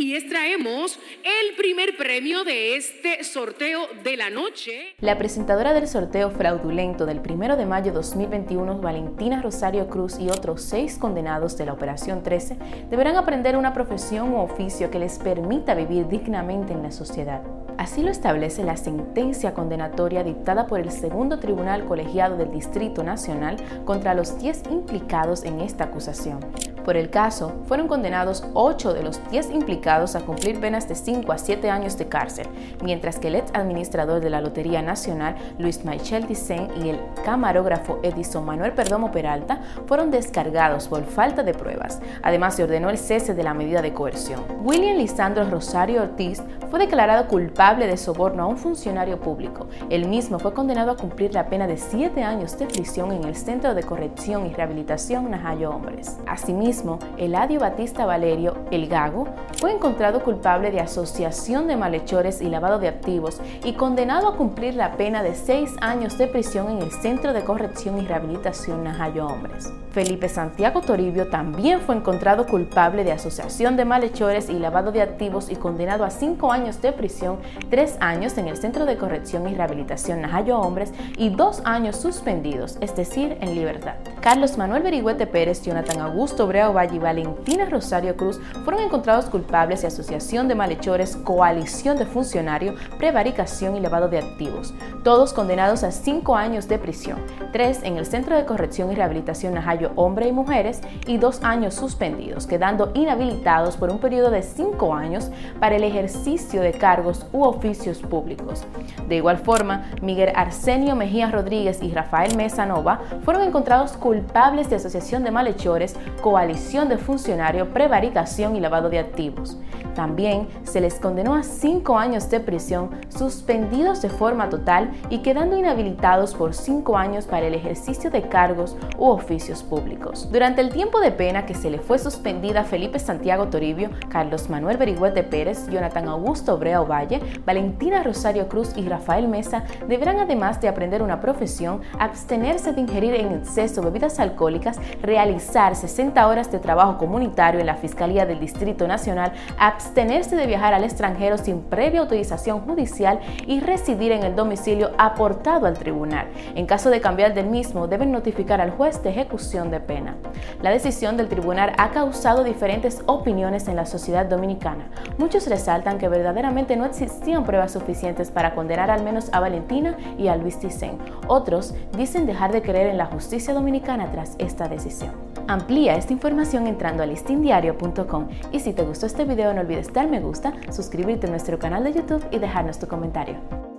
y extraemos el primer premio de este sorteo de la noche. La presentadora del sorteo fraudulento del 1 de mayo 2021, Valentina Rosario Cruz y otros seis condenados de la Operación 13 deberán aprender una profesión u oficio que les permita vivir dignamente en la sociedad. Así lo establece la sentencia condenatoria dictada por el segundo tribunal colegiado del Distrito Nacional contra los 10 implicados en esta acusación. Por el caso, fueron condenados 8 de los 10 implicados a cumplir penas de 5 a 7 años de cárcel, mientras que el ex administrador de la Lotería Nacional, Luis Michel Dicen, y el camarógrafo Edison Manuel Perdomo Peralta fueron descargados por falta de pruebas. Además, se ordenó el cese de la medida de coerción. William Lisandro Rosario Ortiz fue declarado culpable de soborno a un funcionario público. El mismo fue condenado a cumplir la pena de 7 años de prisión en el Centro de Corrección y Rehabilitación Najayo Hombres. Asimismo, Eladio Batista Valerio, el Gago, fue encontrado culpable de asociación de malhechores y lavado de activos y condenado a cumplir la pena de seis años de prisión en el Centro de Corrección y Rehabilitación Najayo Hombres. Felipe Santiago Toribio también fue encontrado culpable de asociación de malhechores y lavado de activos y condenado a cinco años de prisión, tres años en el Centro de Corrección y Rehabilitación Najayo Hombres y dos años suspendidos, es decir, en libertad. Carlos Manuel Berigüete Pérez, Jonathan Augusto Breo Valle y Valentina Rosario Cruz fueron encontrados culpables de asociación de malhechores, coalición de funcionarios, prevaricación y lavado de activos, todos condenados a cinco años de prisión, tres en el Centro de Corrección y Rehabilitación Najayo hombre y mujeres y dos años suspendidos, quedando inhabilitados por un periodo de cinco años para el ejercicio de cargos u oficios públicos. De igual forma, Miguel Arsenio Mejía Rodríguez y Rafael Mesa Nova fueron encontrados culpables de asociación de malhechores, coalición de funcionarios, prevaricación y lavado de activos. También se les condenó a cinco años de prisión, suspendidos de forma total y quedando inhabilitados por cinco años para el ejercicio de cargos u oficios públicos. Durante el tiempo de pena que se le fue suspendida a Felipe Santiago Toribio, Carlos Manuel Berigüete Pérez, Jonathan Augusto Brea Valle, Valentina Rosario Cruz y Rafael Mesa deberán además de aprender una profesión, abstenerse de ingerir en exceso bebidas alcohólicas, realizar 60 horas de trabajo comunitario en la Fiscalía del Distrito Nacional, abstenerse de viajar al extranjero sin previa autorización judicial y residir en el domicilio aportado al tribunal. En caso de cambiar del mismo, deben notificar al juez de ejecución de pena. La decisión del tribunal ha causado diferentes opiniones en la sociedad dominicana. Muchos resaltan que verdaderamente no existían pruebas suficientes para condenar al menos a Valentina y a Luis Ticen. Otros dicen dejar de creer en la justicia dominicana tras esta decisión. Amplía esta información entrando a listindiario.com y si te gustó este video no olvides dar me gusta, suscribirte a nuestro canal de YouTube y dejarnos tu comentario.